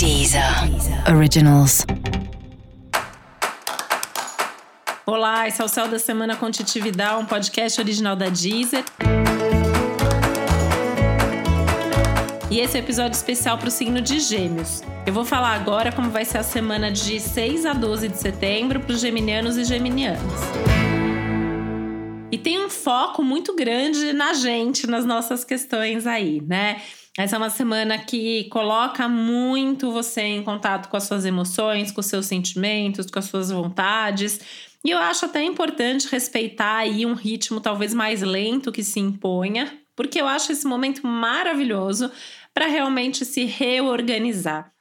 Deezer Originals. Olá, esse é o Céu da Semana com Titividade, um podcast original da Deezer. E esse é um episódio especial para o signo de Gêmeos. Eu vou falar agora como vai ser a semana de 6 a 12 de setembro para os geminianos e geminianas. E tem um foco muito grande na gente, nas nossas questões aí, né? Essa é uma semana que coloca muito você em contato com as suas emoções, com os seus sentimentos, com as suas vontades. E eu acho até importante respeitar aí um ritmo talvez mais lento que se imponha, porque eu acho esse momento maravilhoso para realmente se reorganizar.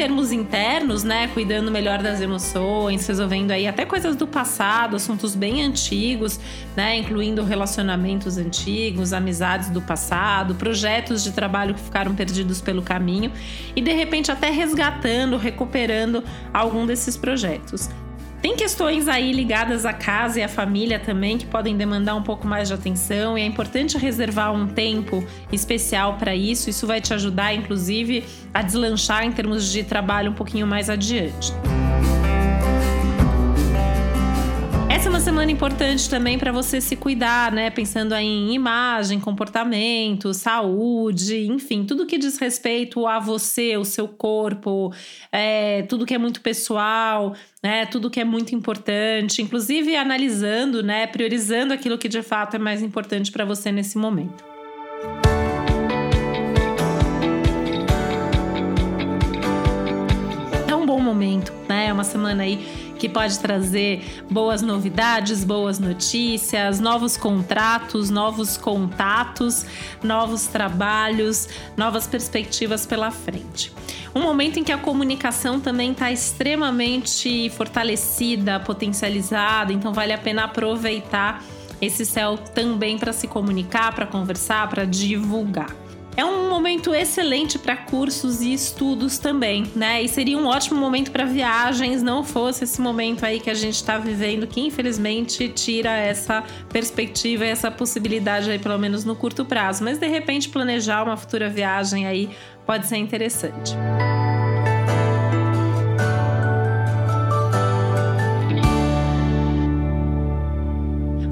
Termos internos, né, cuidando melhor das emoções, resolvendo aí até coisas do passado, assuntos bem antigos, né, incluindo relacionamentos antigos, amizades do passado, projetos de trabalho que ficaram perdidos pelo caminho e de repente até resgatando, recuperando algum desses projetos. Tem questões aí ligadas à casa e à família também que podem demandar um pouco mais de atenção e é importante reservar um tempo especial para isso. Isso vai te ajudar, inclusive, a deslanchar em termos de trabalho um pouquinho mais adiante. Essa é uma semana importante também para você se cuidar, né? Pensando aí em imagem, comportamento, saúde, enfim, tudo que diz respeito a você, o seu corpo, é, tudo que é muito pessoal, né? Tudo que é muito importante, inclusive analisando, né? Priorizando aquilo que de fato é mais importante para você nesse momento. É um bom momento, né? É uma semana aí que pode trazer boas novidades, boas notícias, novos contratos, novos contatos, novos trabalhos, novas perspectivas pela frente. Um momento em que a comunicação também está extremamente fortalecida, potencializada, então vale a pena aproveitar esse céu também para se comunicar, para conversar, para divulgar. É um momento excelente para cursos e estudos também, né? E seria um ótimo momento para viagens, não fosse esse momento aí que a gente está vivendo, que infelizmente tira essa perspectiva, essa possibilidade aí, pelo menos no curto prazo. Mas de repente planejar uma futura viagem aí pode ser interessante.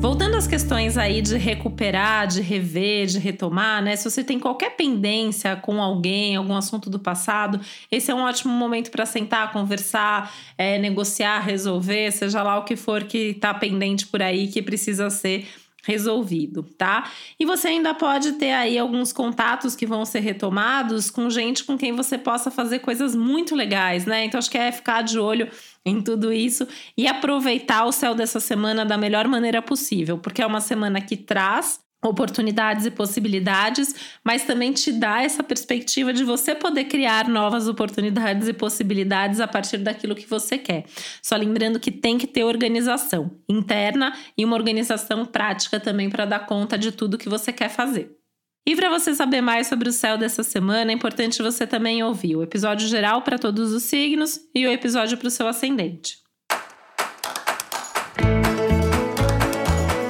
Voltando às questões aí de recuperar, de rever, de retomar, né? Se você tem qualquer pendência com alguém, algum assunto do passado, esse é um ótimo momento para sentar, conversar, é, negociar, resolver, seja lá o que for que está pendente por aí que precisa ser resolvido, tá? E você ainda pode ter aí alguns contatos que vão ser retomados com gente com quem você possa fazer coisas muito legais, né? Então acho que é ficar de olho em tudo isso e aproveitar o céu dessa semana da melhor maneira possível, porque é uma semana que traz oportunidades e possibilidades, mas também te dá essa perspectiva de você poder criar novas oportunidades e possibilidades a partir daquilo que você quer. Só lembrando que tem que ter organização interna e uma organização prática também para dar conta de tudo que você quer fazer. E para você saber mais sobre o céu dessa semana, é importante você também ouvir o episódio geral para todos os signos e o episódio para o seu ascendente.